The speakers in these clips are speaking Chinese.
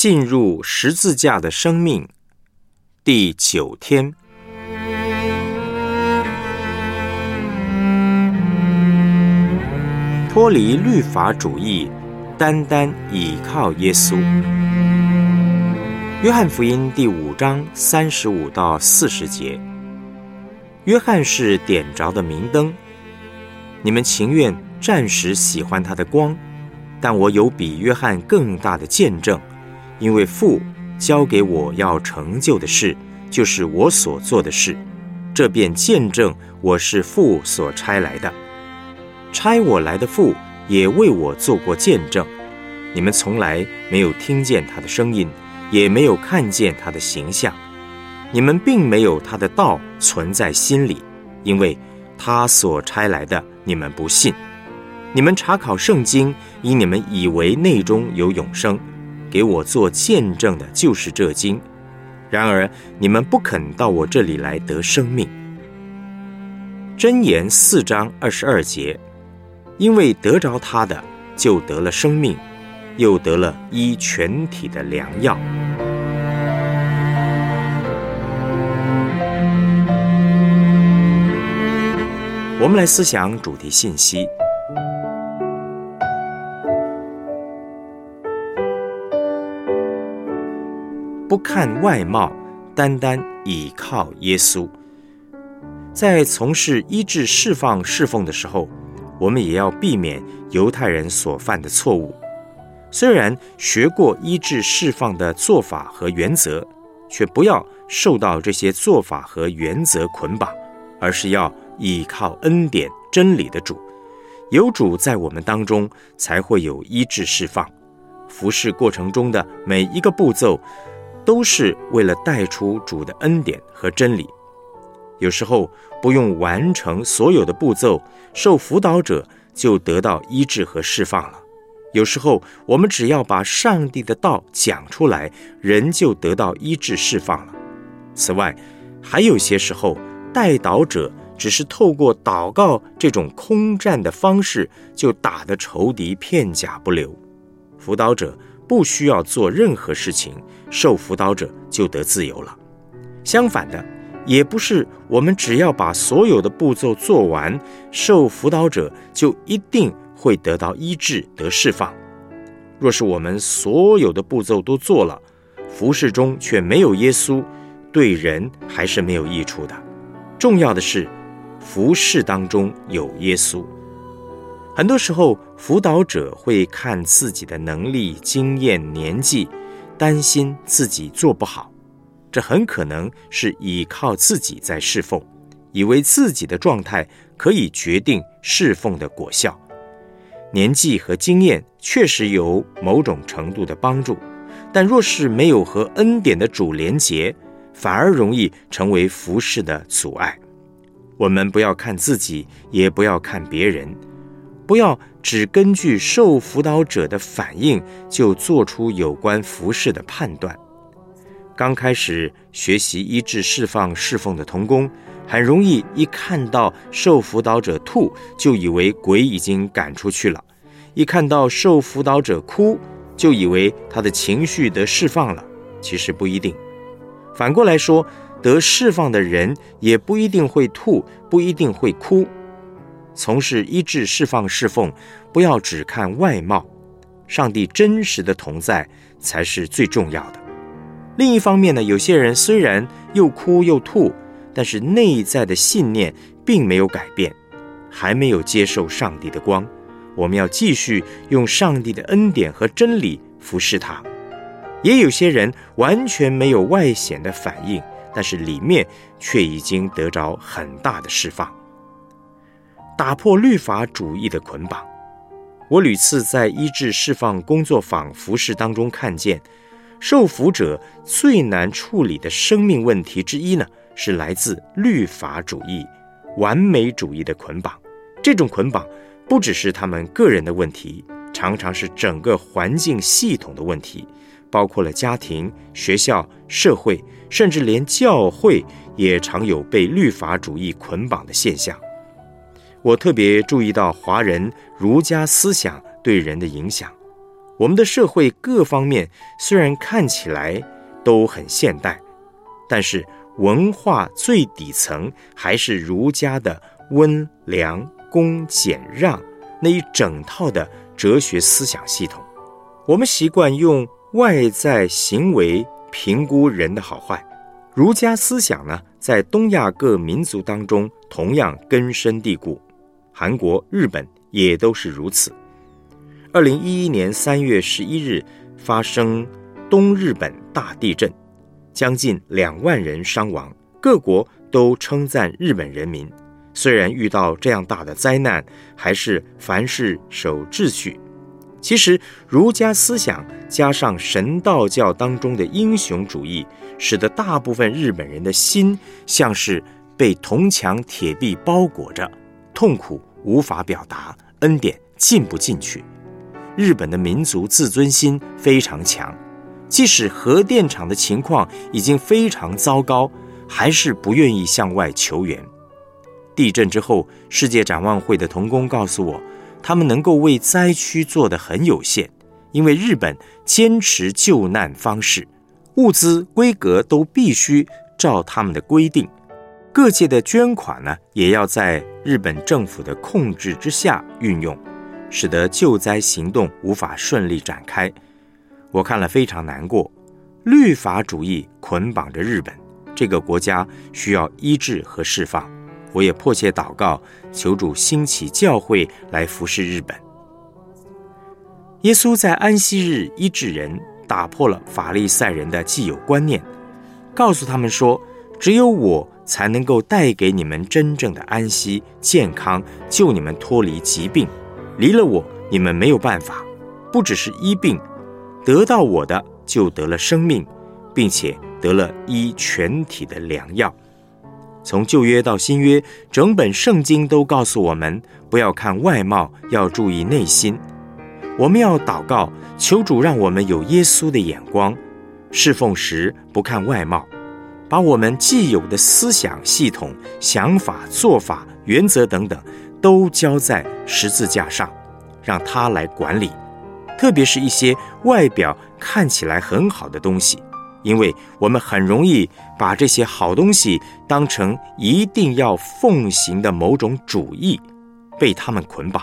进入十字架的生命第九天，脱离律法主义，单单倚靠耶稣。约翰福音第五章三十五到四十节，约翰是点着的明灯，你们情愿暂时喜欢他的光，但我有比约翰更大的见证。因为父交给我要成就的事，就是我所做的事，这便见证我是父所差来的。差我来的父也为我做过见证。你们从来没有听见他的声音，也没有看见他的形象。你们并没有他的道存在心里，因为他所差来的你们不信。你们查考圣经，因你们以为内中有永生。给我做见证的就是这经，然而你们不肯到我这里来得生命。箴言四章二十二节，因为得着他的，就得了生命，又得了医全体的良药。我们来思想主题信息。不看外貌，单单倚靠耶稣。在从事医治、释放、侍奉的时候，我们也要避免犹太人所犯的错误。虽然学过医治、释放的做法和原则，却不要受到这些做法和原则捆绑，而是要倚靠恩典、真理的主。有主在我们当中，才会有医治、释放。服侍过程中的每一个步骤。都是为了带出主的恩典和真理。有时候不用完成所有的步骤，受辅导者就得到医治和释放了。有时候我们只要把上帝的道讲出来，人就得到医治释放了。此外，还有些时候，带导者只是透过祷告这种空战的方式，就打得仇敌片甲不留。辅导者。不需要做任何事情，受辅导者就得自由了。相反的，也不是我们只要把所有的步骤做完，受辅导者就一定会得到医治、得释放。若是我们所有的步骤都做了，服侍中却没有耶稣，对人还是没有益处的。重要的是，服侍当中有耶稣。很多时候，辅导者会看自己的能力、经验、年纪，担心自己做不好。这很可能是依靠自己在侍奉，以为自己的状态可以决定侍奉的果效。年纪和经验确实有某种程度的帮助，但若是没有和恩典的主连结，反而容易成为服侍的阻碍。我们不要看自己，也不要看别人。不要只根据受辅导者的反应就做出有关服饰的判断。刚开始学习医治、释放、侍奉的童工，很容易一看到受辅导者吐，就以为鬼已经赶出去了；一看到受辅导者哭，就以为他的情绪得释放了。其实不一定。反过来说，得释放的人也不一定会吐，不一定会哭。从事医治、释放、侍奉，不要只看外貌，上帝真实的同在才是最重要的。另一方面呢，有些人虽然又哭又吐，但是内在的信念并没有改变，还没有接受上帝的光。我们要继续用上帝的恩典和真理服侍他。也有些人完全没有外显的反应，但是里面却已经得着很大的释放。打破律法主义的捆绑。我屡次在医治、释放工作坊服饰当中看见，受服者最难处理的生命问题之一呢，是来自律法主义、完美主义的捆绑。这种捆绑不只是他们个人的问题，常常是整个环境系统的问题，包括了家庭、学校、社会，甚至连教会也常有被律法主义捆绑的现象。我特别注意到华人儒家思想对人的影响。我们的社会各方面虽然看起来都很现代，但是文化最底层还是儒家的温良恭俭让那一整套的哲学思想系统。我们习惯用外在行为评估人的好坏。儒家思想呢，在东亚各民族当中同样根深蒂固，韩国、日本也都是如此。二零一一年三月十一日发生东日本大地震，将近两万人伤亡。各国都称赞日本人民，虽然遇到这样大的灾难，还是凡事守秩序。其实，儒家思想加上神道教当中的英雄主义，使得大部分日本人的心像是被铜墙铁壁包裹着，痛苦无法表达，恩典进不进去。日本的民族自尊心非常强，即使核电厂的情况已经非常糟糕，还是不愿意向外求援。地震之后，世界展望会的童工告诉我，他们能够为灾区做的很有限，因为日本坚持救难方式，物资规格都必须照他们的规定。各界的捐款呢，也要在日本政府的控制之下运用。使得救灾行动无法顺利展开，我看了非常难过。律法主义捆绑着日本这个国家，需要医治和释放。我也迫切祷告，求主兴起教会来服侍日本。耶稣在安息日医治人，打破了法利赛人的既有观念，告诉他们说：“只有我才能够带给你们真正的安息、健康，救你们脱离疾病。”离了我，你们没有办法。不只是医病，得到我的就得了生命，并且得了医全体的良药。从旧约到新约，整本圣经都告诉我们，不要看外貌，要注意内心。我们要祷告，求主让我们有耶稣的眼光，侍奉时不看外貌，把我们既有的思想系统、想法、做法、原则等等。都交在十字架上，让他来管理，特别是一些外表看起来很好的东西，因为我们很容易把这些好东西当成一定要奉行的某种主义，被他们捆绑。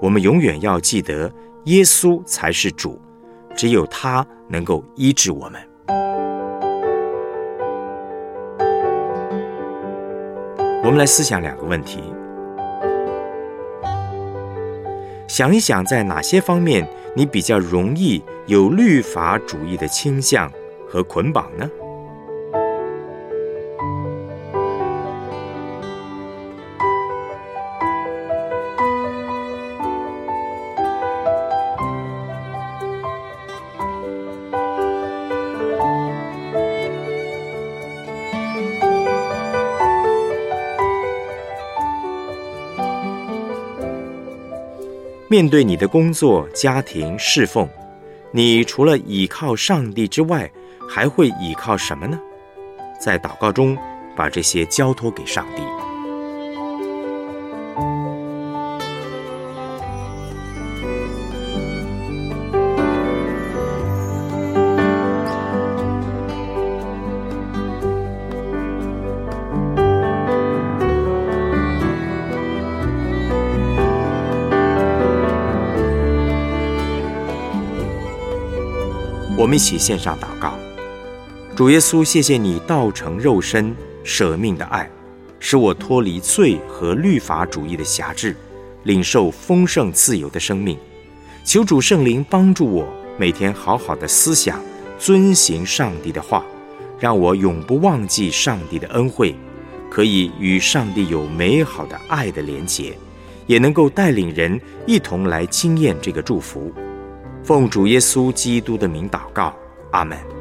我们永远要记得，耶稣才是主，只有他能够医治我们。我们来思想两个问题。想一想，在哪些方面你比较容易有律法主义的倾向和捆绑呢？面对你的工作、家庭、侍奉，你除了倚靠上帝之外，还会倚靠什么呢？在祷告中，把这些交托给上帝。我们一起献上祷告，主耶稣，谢谢你道成肉身、舍命的爱，使我脱离罪和律法主义的辖制，领受丰盛自由的生命。求主圣灵帮助我，每天好好的思想、遵行上帝的话，让我永不忘记上帝的恩惠，可以与上帝有美好的爱的连结，也能够带领人一同来经验这个祝福。奉主耶稣基督的名祷告，阿门。